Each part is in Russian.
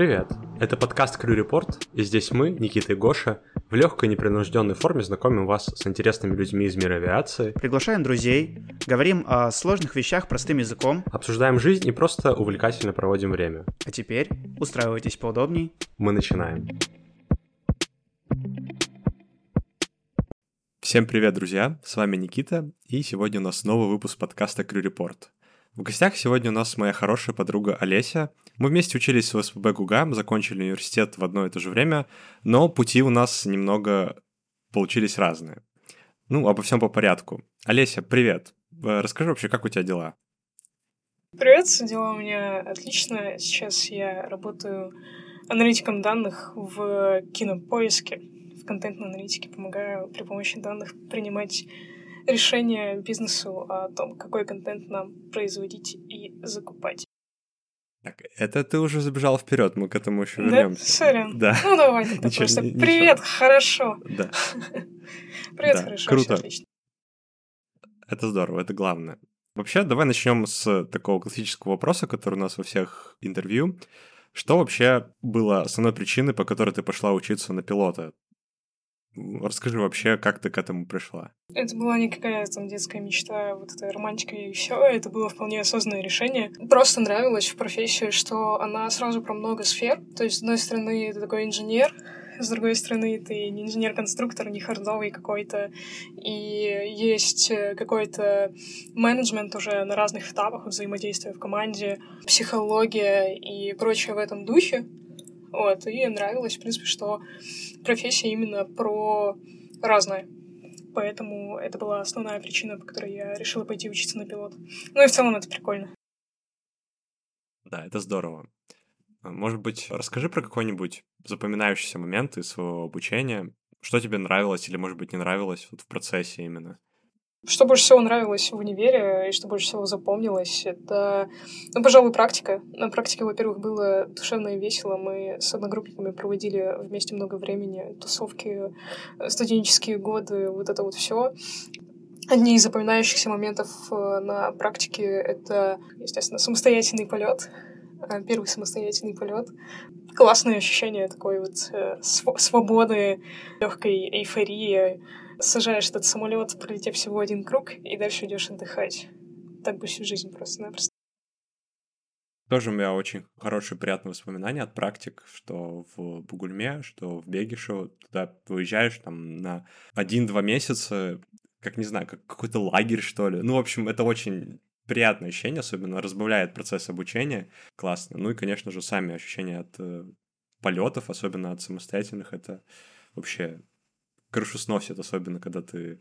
Привет! Это подкаст Крю Репорт, и здесь мы, Никита и Гоша, в легкой непринужденной форме знакомим вас с интересными людьми из мира авиации, Приглашаем друзей, говорим о сложных вещах простым языком. обсуждаем жизнь и просто увлекательно проводим время. А теперь устраивайтесь поудобней. Мы начинаем. Всем привет, друзья! С вами Никита, и сегодня у нас новый выпуск подкаста Крю Репорт. В гостях сегодня у нас моя хорошая подруга Олеся. Мы вместе учились в СПБ ГУГА, закончили университет в одно и то же время, но пути у нас немного получились разные. Ну, обо всем по порядку. Олеся, привет. Э, Расскажи вообще, как у тебя дела? Привет, дела у меня отлично. Сейчас я работаю аналитиком данных в кинопоиске, в контентной аналитике, помогаю при помощи данных принимать решения бизнесу о том, какой контент нам производить и закупать. Так, это ты уже забежал вперед, мы к этому еще Да? вернемся. Сорян. Да. Ну давай тогда Ничего, просто. ни- ничего. Привет, хорошо. Да, Привет, Да, хорошо. круто. отлично. это здорово, это главное. Вообще, давай начнем с такого классического вопроса, который у нас во всех интервью. Что вообще было основной причиной, по которой ты пошла учиться на пилота? Расскажи вообще, как ты к этому пришла. Это была не какая-то там детская мечта, вот эта романтика и все. Это было вполне осознанное решение. Просто нравилось в профессии, что она сразу про много сфер. То есть, с одной стороны, ты такой инженер, с другой стороны, ты не инженер-конструктор, не хардовый какой-то. И есть э, какой-то менеджмент уже на разных этапах взаимодействия в команде, психология и прочее в этом духе. Вот, и нравилось, в принципе, что профессия именно про разное. Поэтому это была основная причина, по которой я решила пойти учиться на пилот. Ну и в целом это прикольно. Да, это здорово. А, Может быть, расскажи про какой-нибудь запоминающийся момент из своего обучения. Что тебе нравилось или, может быть, не нравилось вот в процессе именно? Что больше всего нравилось в универе и что больше всего запомнилось, это, ну, пожалуй, практика. На практике, во-первых, было душевно и весело. Мы с одногруппниками проводили вместе много времени, тусовки, э, студенческие годы, вот это вот все. Одни из запоминающихся моментов э, на практике — это, естественно, самостоятельный полет. Э, Первый самостоятельный полет. Классное ощущение такой вот св- свободы, легкой эйфории. Сажаешь этот самолет, пролетев всего один круг, и дальше идешь отдыхать. Так бы всю жизнь просто-напросто. Тоже у меня очень хорошие, приятные воспоминания от практик, что в Бугульме, что в Бегишу. Туда выезжаешь там на один-два месяца, как, не знаю, как какой-то лагерь, что ли. Ну, в общем, это очень приятное ощущение, особенно разбавляет процесс обучения. Классно. Ну и, конечно же, сами ощущения от э, полетов, особенно от самостоятельных, это вообще крышу сносит, особенно когда ты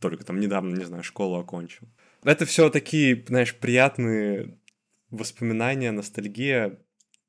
только там недавно, не знаю, школу окончил. Это все такие, знаешь, приятные воспоминания, ностальгия.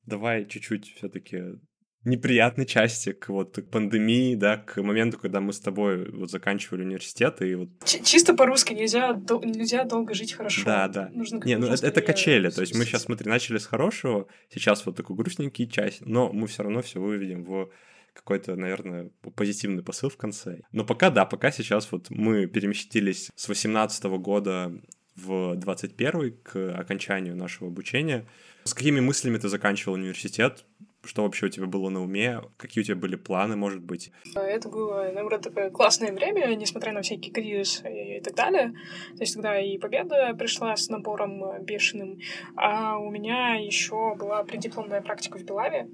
Давай чуть-чуть все-таки неприятной части к вот к пандемии, да, к моменту, когда мы с тобой вот заканчивали университет и вот Ч- чисто по-русски нельзя, дол- нельзя долго жить хорошо. Да, да. Нужно Не, ну это, это качели. То есть мы сейчас, смотри, начали с хорошего, сейчас вот такой грустненький часть, но мы все равно все выведем в какой-то, наверное, позитивный посыл в конце. Но пока, да, пока сейчас вот мы переместились с 18 года в 21 к окончанию нашего обучения. С какими мыслями ты заканчивал университет? Что вообще у тебя было на уме? Какие у тебя были планы, может быть? Это было, наоборот, такое классное время, несмотря на всякие кризисы и так далее. То есть тогда и победа пришла с набором э, бешеным, а у меня еще была преддипломная практика в Белаве,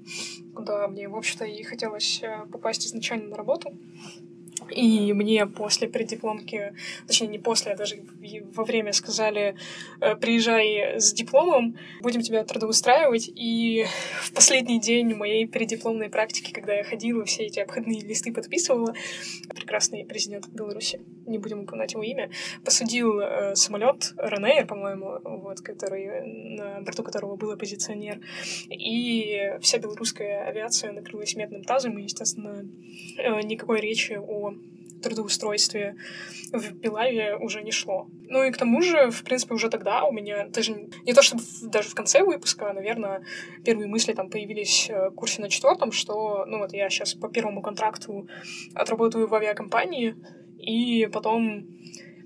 куда мне, в общем-то, и хотелось э, попасть изначально на работу. И мне после преддипломки, точнее, не после, а даже во время сказали, э, приезжай с дипломом, будем тебя трудоустраивать. И в последний день моей преддипломной практики, когда я ходила, все эти обходные листы подписывала, прекрасный президент Беларуси, не будем упоминать его имя, посадил э, самолет Ryanair, по-моему, вот, который, на борту которого был оппозиционер. И вся белорусская авиация накрылась медным тазом, и, естественно, э, никакой речи о трудоустройстве в Белаве уже не шло. Ну и к тому же, в принципе, уже тогда у меня даже не то чтобы даже в конце выпуска, а, наверное, первые мысли там появились э, в курсе на четвертом, что, ну вот я сейчас по первому контракту отработаю в авиакомпании, и потом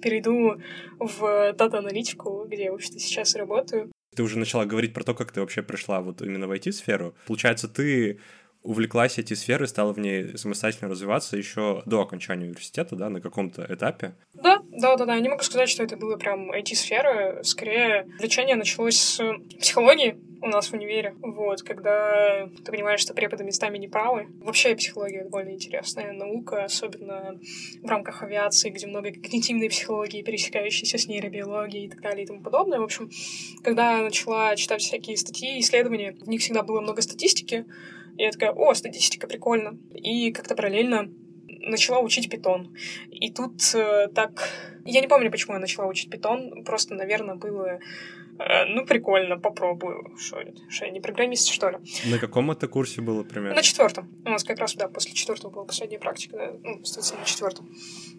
перейду в дата-аналитику, где я, в общем-то, сейчас работаю. Ты уже начала говорить про то, как ты вообще пришла вот именно в IT-сферу. Получается, ты увлеклась эти сферы, стала в ней самостоятельно развиваться еще до окончания университета, да, на каком-то этапе? Да, да, да, да. Я не могу сказать, что это было прям IT-сфера. Скорее, влечение началось с психологии у нас в универе. Вот, когда ты понимаешь, что преподы местами не правы. Вообще психология довольно интересная наука, особенно в рамках авиации, где много когнитивной психологии, пересекающейся с нейробиологией и так далее и тому подобное. В общем, когда я начала читать всякие статьи, исследования, в них всегда было много статистики, и я такая, о, статистика, прикольно. И как-то параллельно начала учить питон. И тут э, так... Я не помню, почему я начала учить питон. Просто, наверное, было ну, прикольно, попробую. Что я не программист, что ли? На каком это курсе было примерно? На четвертом. У нас как раз, да, после четвертого была последняя практика, да, ну, соответственно, на четвертом.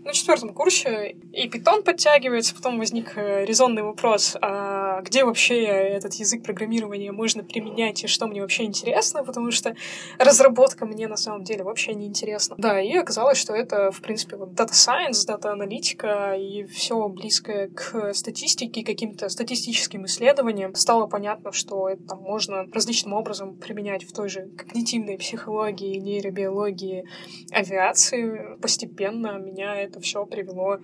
На четвертом курсе и питон подтягивается, потом возник э, резонный вопрос, а где вообще этот язык программирования можно применять и что мне вообще интересно, потому что разработка мне на самом деле вообще не интересна. Да, и оказалось, что это, в принципе, вот data science, data аналитика и все близкое к статистике, каким-то статистическим исследованиям стало понятно, что это там, можно различным образом применять в той же когнитивной психологии, нейробиологии, авиации. Постепенно меня это все привело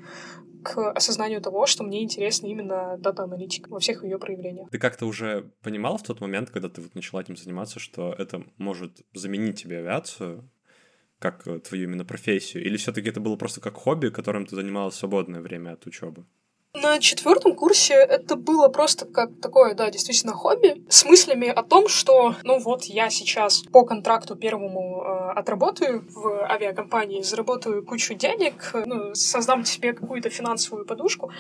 к осознанию того, что мне интересна именно дата-аналитика во всех ее проявлениях. Ты как-то уже понимал в тот момент, когда ты вот начала этим заниматься, что это может заменить тебе авиацию, как твою именно профессию? Или все-таки это было просто как хобби, которым ты занималась в свободное время от учебы? На четвертом курсе это было просто как такое, да, действительно хобби, с мыслями о том, что, ну вот, я сейчас по контракту первому э, отработаю в авиакомпании, заработаю кучу денег, ну, создам себе какую-то финансовую подушку,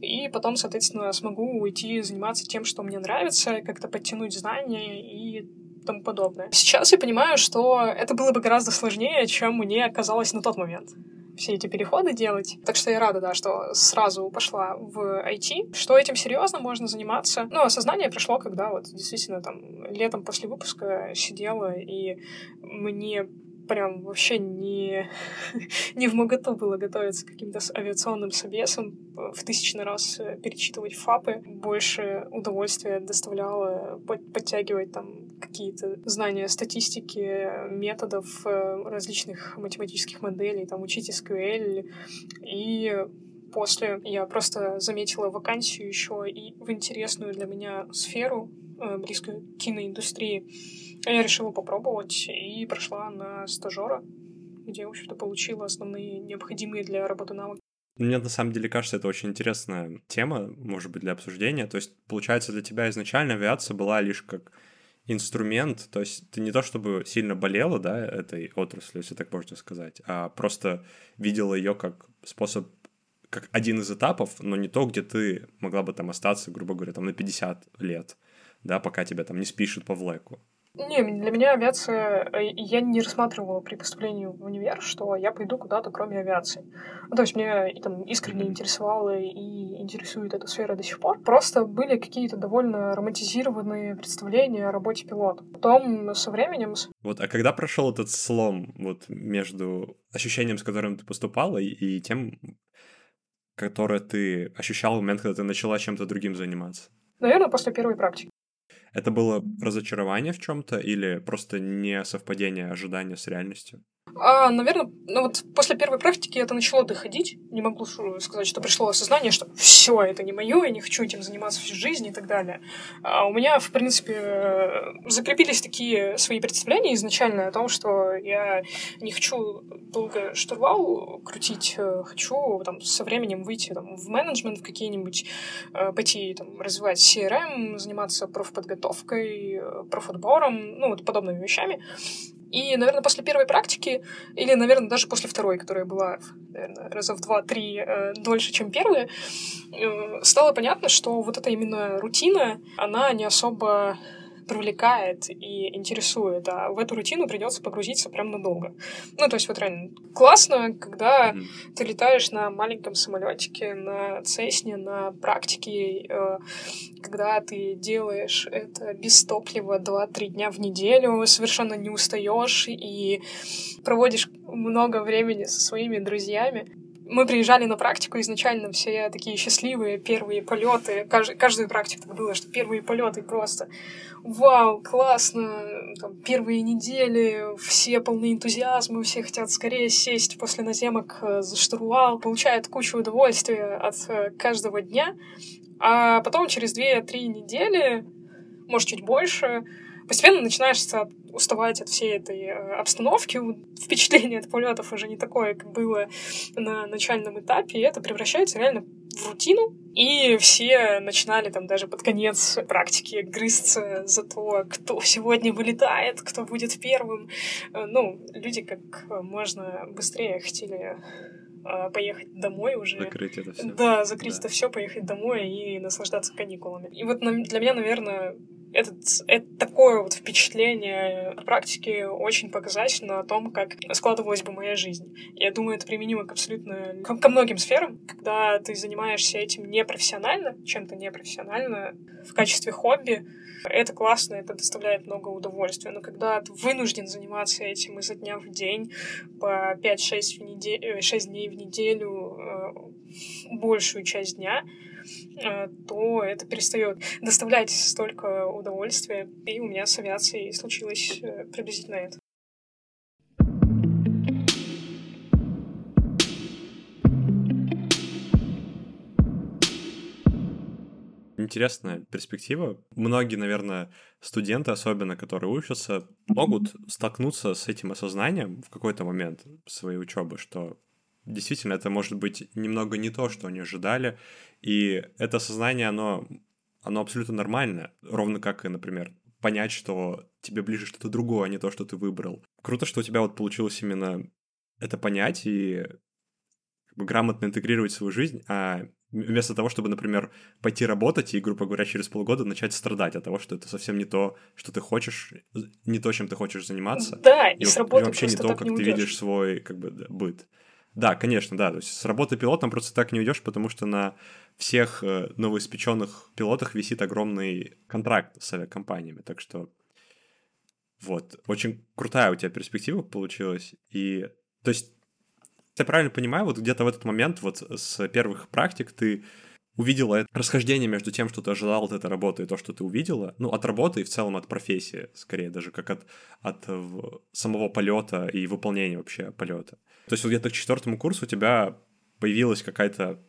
и потом, соответственно, смогу уйти заниматься тем, что мне нравится, как-то подтянуть знания и тому подобное. Сейчас я понимаю, что это было бы гораздо сложнее, чем мне казалось на тот момент все эти переходы делать. Так что я рада, да, что сразу пошла в IT. Что этим серьезно можно заниматься? Ну, осознание пришло, когда вот действительно там летом после выпуска сидела, и мне прям вообще не, не в моготу было готовиться к каким-то авиационным собесам, в тысячный раз э, перечитывать фапы. Больше удовольствия доставляло подтягивать там какие-то знания статистики, методов э, различных математических моделей, там учить SQL. И после я просто заметила вакансию еще и в интересную для меня сферу, близкую к киноиндустрии, я решила попробовать и прошла на стажера, где, в общем-то, получила основные необходимые для работы навыки. Мне на самом деле кажется, это очень интересная тема, может быть, для обсуждения. То есть, получается, для тебя изначально авиация была лишь как инструмент, то есть ты не то чтобы сильно болела, да, этой отраслью, если так можно сказать, а просто видела ее как способ, как один из этапов, но не то, где ты могла бы там остаться, грубо говоря, там на 50 лет, да, пока тебя там не спишут по влеку. Не, для меня авиация... Э, я не рассматривала при поступлении в универ, что я пойду куда-то, кроме авиации. Ну, то есть меня там искренне интересовала и интересует эта сфера до сих пор. Просто были какие-то довольно романтизированные представления о работе пилота. Потом со временем... Вот, а когда прошел этот слом вот между ощущением, с которым ты поступала, и, и тем, которое ты ощущал в момент, когда ты начала чем-то другим заниматься? Наверное, после первой практики. Это было разочарование в чем-то или просто не совпадение ожидания с реальностью? А, наверное, ну вот после первой практики это начало доходить. Не могу сказать, что пришло осознание, что все это не мое, я не хочу этим заниматься всю жизнь и так далее. А у меня, в принципе, закрепились такие свои представления изначально о том, что я не хочу долго штурвал крутить, э, хочу там со временем выйти там, в менеджмент в какие-нибудь, э, пойти там, развивать CRM, заниматься профподготовкой, э, профотбором, ну вот подобными вещами. И, наверное, после первой практики, или, наверное, даже после второй, которая была, наверное, раза в два-три э, дольше, чем первая, э, стало понятно, что вот эта именно рутина, она не особо привлекает и интересует, а в эту рутину придется погрузиться прям надолго. Ну, то есть вот реально классно, когда mm-hmm. ты летаешь на маленьком самолетике, на Цесне, на практике, э, когда ты делаешь это без топлива 2-3 дня в неделю, совершенно не устаешь и проводишь много времени со своими друзьями Мы приезжали на практику изначально, все такие счастливые, первые полеты. Кажд, каждую практику так было, что первые полеты просто вау, классно, там, первые недели, все полны энтузиазма, все хотят скорее сесть после наземок э, за штурвал, получают кучу удовольствия от э, каждого дня. А потом через 2-3 недели, может, чуть больше, постепенно начинаешь уставать от всей этой э, обстановки, впечатление от полетов уже не такое, как было на начальном этапе, и это превращается реально в рутину, и все начинали там даже под конец практики грызться за то, кто сегодня вылетает, кто будет первым. Э, ну, люди как можно быстрее хотели э, поехать домой уже. Закрыть это все. Да, закрыть да. это все, поехать домой и наслаждаться каникулами. И вот для меня, наверное, этот, это такое вот впечатление от практики очень показательно о том, как складывалась бы моя жизнь. Я думаю, это применимо к абсолютно ко, ко многим сферам. Когда ты занимаешься этим непрофессионально, чем-то непрофессионально, в качестве хобби, это классно, это доставляет много удовольствия. Но когда ты вынужден заниматься этим изо дня в день, по 5-6 неделю, 6 дней в неделю, э, большую часть дня, Э, то это перестает доставлять столько удовольствия. И у меня с авиацией случилось э, приблизительно это. интересная перспектива. Многие, наверное, студенты, особенно которые учатся, могут столкнуться с этим осознанием в какой-то момент своей учебы, что действительно это может быть немного не то, что они ожидали, и это сознание, оно, оно абсолютно нормально, ровно как и, например, понять, что тебе ближе что-то другое, а не то, что ты выбрал. Круто, что у тебя вот получилось именно это понять и как бы грамотно интегрировать в свою жизнь, а вместо того, чтобы, например, пойти работать и, грубо говоря, через полгода начать страдать от того, что это совсем не то, что ты хочешь, не то, чем ты хочешь заниматься. Да, и, и с работы вообще не то, как не ты видишь свой как бы быт. Да, конечно, да. То есть с работы пилотом просто так не уйдешь, потому что на всех э, новоиспеченных пилотах висит огромный контракт с авиакомпаниями. Так что вот, очень крутая у тебя перспектива получилась. И, то есть, я правильно понимаю, вот где-то в этот момент, вот с первых практик ты увидела это расхождение между тем, что ты ожидал от этой работы и то, что ты увидела, ну, от работы и в целом от профессии, скорее даже, как от, от самого полета и выполнения вообще полета. То есть вот где-то к четвертому курсу у тебя появилась какая-то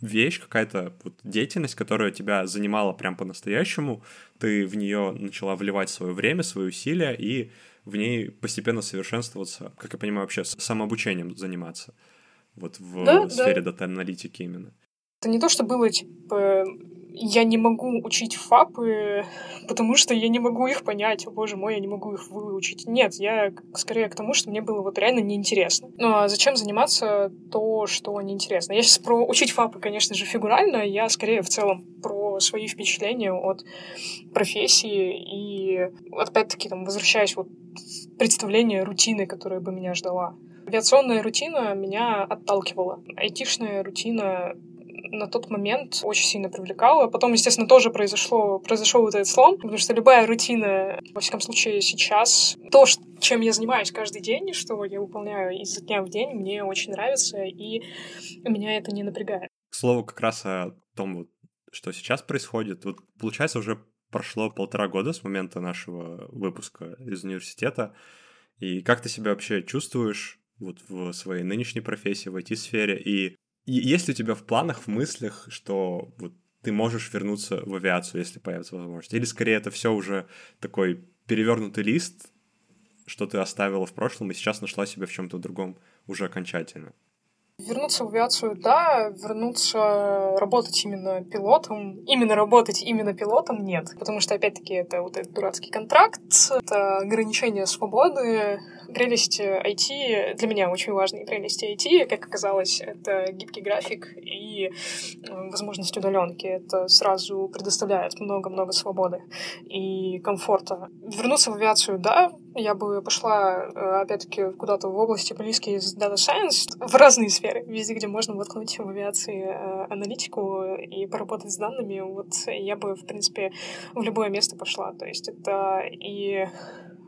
вещь, какая-то вот деятельность, которая тебя занимала прям по-настоящему, ты в нее начала вливать свое время, свои усилия и в ней постепенно совершенствоваться, как я понимаю, вообще самообучением заниматься. Вот в да, сфере да. дата-аналитики именно. Это не то, что было, типа, я не могу учить фапы, потому что я не могу их понять. О, боже мой, я не могу их выучить. Нет, я скорее к тому, что мне было вот реально неинтересно. Ну а зачем заниматься то, что неинтересно? Я сейчас про учить фапы, конечно же, фигурально. Я скорее в целом про свои впечатления от профессии и опять-таки там возвращаясь вот представление рутины, которая бы меня ждала. Авиационная рутина меня отталкивала. Айтишная рутина на тот момент очень сильно привлекало. Потом, естественно, тоже произошло, произошел вот этот слом, потому что любая рутина, во всяком случае сейчас, то, чем я занимаюсь каждый день, что я выполняю изо дня в день, мне очень нравится, и меня это не напрягает. К слову, как раз о том, что сейчас происходит. Вот, получается, уже прошло полтора года с момента нашего выпуска из университета. И как ты себя вообще чувствуешь вот в своей нынешней профессии, в IT-сфере? И есть ли у тебя в планах, в мыслях, что вот ты можешь вернуться в авиацию, если появится возможность? Или скорее это все уже такой перевернутый лист, что ты оставила в прошлом и сейчас нашла себя в чем-то другом уже окончательно? Вернуться в авиацию, да, вернуться работать именно пилотом, именно работать именно пилотом нет, потому что, опять-таки, это вот этот дурацкий контракт, это ограничение свободы, прелести IT, для меня очень важные прелести IT, как оказалось, это гибкий график и возможность удаленки. Это сразу предоставляет много-много свободы и комфорта. Вернуться в авиацию, да, я бы пошла, э, опять-таки, куда-то в области близкие с Data Science, в разные сферы, везде, где можно воткнуть в авиации э, аналитику и поработать с данными, вот я бы, в принципе, в любое место пошла. То есть это и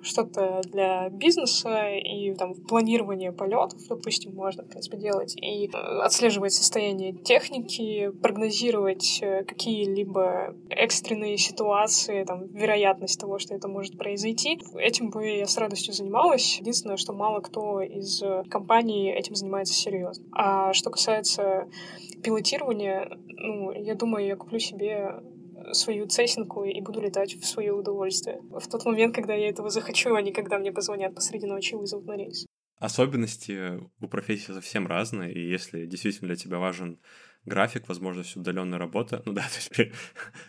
что-то для бизнеса и там планирование полетов, допустим, можно, в принципе, делать, и э, отслеживать состояние техники, прогнозировать э, какие-либо экстренные ситуации, там, вероятность того, что это может произойти. Этим бы я с радостью занималась. Единственное, что мало кто из компаний этим занимается серьезно. А что касается пилотирования, ну, я думаю, я куплю себе свою цессинку и буду летать в свое удовольствие. В тот момент, когда я этого захочу, а не когда мне позвонят посреди ночи и вызовут на рейс. Особенности у профессии совсем разные, и если действительно для тебя важен график, возможность удаленной работы. Ну да, то есть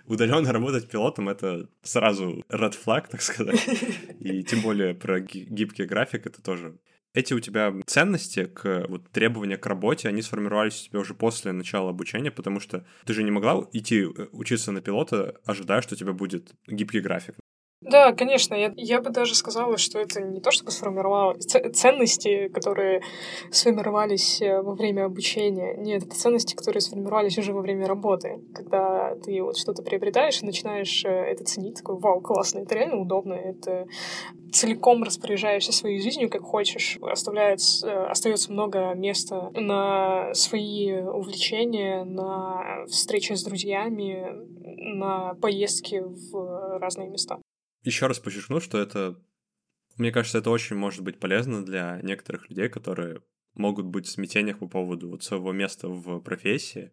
удаленно работать пилотом это сразу red flag, так сказать. И тем более про гибкий график это тоже эти у тебя ценности к вот, требования к работе, они сформировались у тебя уже после начала обучения, потому что ты же не могла идти э, учиться на пилота, ожидая, что у тебя будет гибкий график. Да, конечно. Я, я бы даже сказала, что это не то, чтобы сформировало ценности, которые сформировались э, во время обучения. Нет, это ценности, которые сформировались уже во время работы. Когда ты вот что-то приобретаешь и начинаешь э, это ценить, такой, вау, классно, это реально удобно, это целиком распоряжаешься своей жизнью, как хочешь. Оставляет, э, остается много места на свои увлечения, на встречи с друзьями, на поездки в разные места еще раз подчеркну, что это, мне кажется, это очень может быть полезно для некоторых людей, которые могут быть в смятениях по поводу вот своего места в профессии,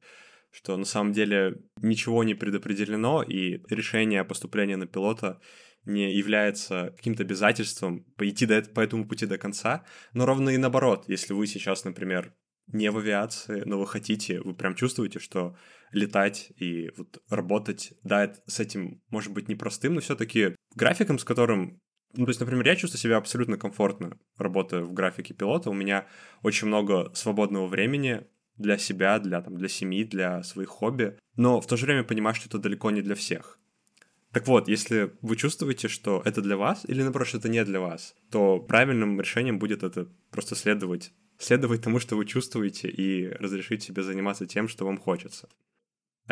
что на самом деле ничего не предопределено, и решение о поступлении на пилота не является каким-то обязательством пойти до, по этому пути до конца, но ровно и наоборот, если вы сейчас, например, не в авиации, но вы хотите, вы прям чувствуете, что летать и вот работать, да, это, с этим может быть непростым, но все-таки графиком, с которым ну, то есть, например, я чувствую себя абсолютно комфортно, работая в графике пилота. У меня очень много свободного времени для себя, для, там, для семьи, для своих хобби. Но в то же время понимаю, что это далеко не для всех. Так вот, если вы чувствуете, что это для вас, или, наоборот, что это не для вас, то правильным решением будет это просто следовать следовать тому, что вы чувствуете, и разрешить себе заниматься тем, что вам хочется.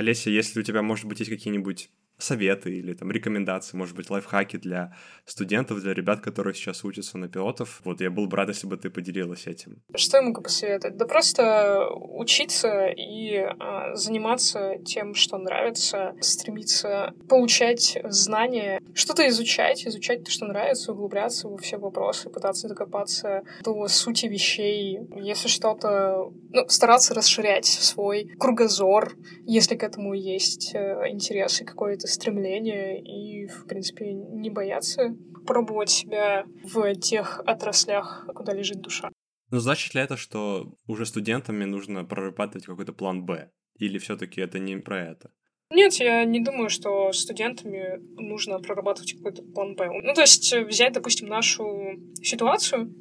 Олеся, если у тебя, может быть, есть какие-нибудь советы или там рекомендации, может быть, лайфхаки для студентов, для ребят, которые сейчас учатся на пилотов. Вот я был бы рад, если бы ты поделилась этим. Что я могу посоветовать? Да просто учиться и а, заниматься тем, что нравится, стремиться получать знания, что-то изучать, изучать то, что нравится, углубляться во все вопросы, пытаться докопаться до сути вещей. Если что-то... Ну, стараться расширять свой кругозор, если к этому есть э, интерес и какой-то стремление и, в принципе, не бояться пробовать себя в тех отраслях, куда лежит душа. Но значит ли это, что уже студентами нужно прорабатывать какой-то план Б? Или все-таки это не про это? Нет, я не думаю, что студентами нужно прорабатывать какой-то план Б. Ну, то есть взять, допустим, нашу ситуацию,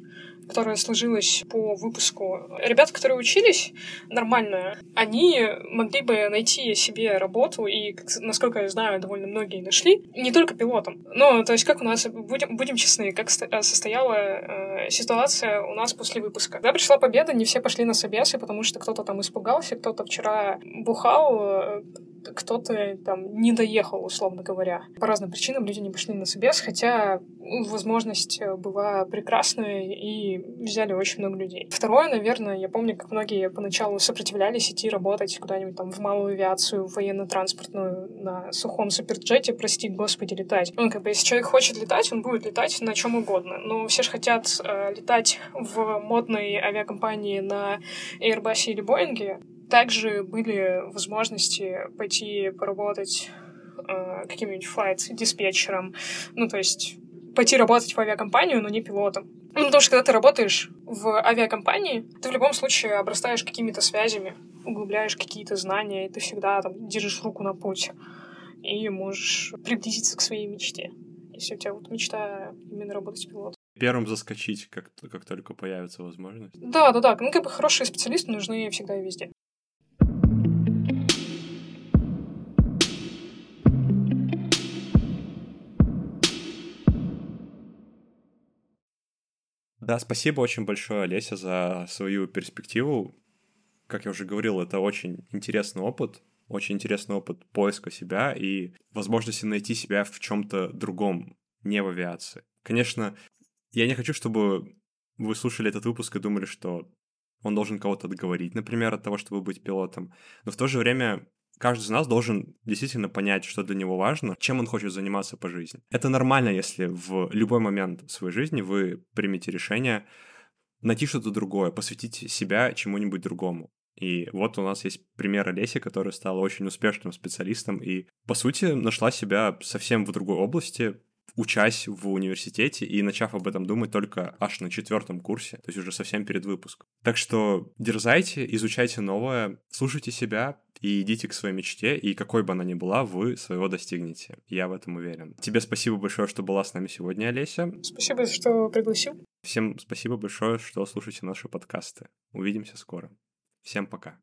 которая сложилась по выпуску. Ребята, которые учились нормально, они могли бы найти себе работу, и, насколько я знаю, довольно многие нашли, не только пилотом. Но, то есть, как у нас, будем, будем честны, как состояла э, ситуация у нас после выпуска. Когда пришла победа, не все пошли на собесы, потому что кто-то там испугался, кто-то вчера бухал, э, кто-то там не доехал, условно говоря. По разным причинам люди не пошли на собес, хотя ну, возможность э, была прекрасная, и взяли очень много людей. Второе, наверное, я помню, как многие поначалу сопротивлялись идти работать куда-нибудь там в малую авиацию, в военно-транспортную, на сухом суперджете, прости господи, летать. Ну, как бы, если человек хочет летать, он будет летать на чем угодно. Но все же хотят э, летать в модной авиакомпании на Airbus или Боинге, также были возможности пойти поработать э, каким-нибудь флайт-диспетчером, ну, то есть пойти работать в авиакомпанию, но не пилотом. Ну, потому что когда ты работаешь в авиакомпании, ты в любом случае обрастаешь какими-то связями, углубляешь какие-то знания, и ты всегда там держишь руку на пульсе и можешь приблизиться к своей мечте, если у тебя вот мечта именно работать пилотом первым заскочить, как, как только появится возможность. Да, да, да. Ну, как бы хорошие специалисты нужны всегда и везде. Да, спасибо очень большое, Олеся, за свою перспективу. Как я уже говорил, это очень интересный опыт, очень интересный опыт поиска себя и возможности найти себя в чем-то другом, не в авиации. Конечно, я не хочу, чтобы вы слушали этот выпуск и думали, что он должен кого-то отговорить, например, от того, чтобы быть пилотом. Но в то же время каждый из нас должен действительно понять, что для него важно, чем он хочет заниматься по жизни. Это нормально, если в любой момент своей жизни вы примете решение найти что-то другое, посвятить себя чему-нибудь другому. И вот у нас есть пример Олеси, которая стала очень успешным специалистом и, по сути, нашла себя совсем в другой области, учась в университете и начав об этом думать только аж на четвертом курсе, то есть уже совсем перед выпуском. Так что дерзайте, изучайте новое, слушайте себя и идите к своей мечте, и какой бы она ни была, вы своего достигнете. Я в этом уверен. Тебе спасибо большое, что была с нами сегодня, Олеся. Спасибо, что пригласил. Всем спасибо большое, что слушаете наши подкасты. Увидимся скоро. Всем пока.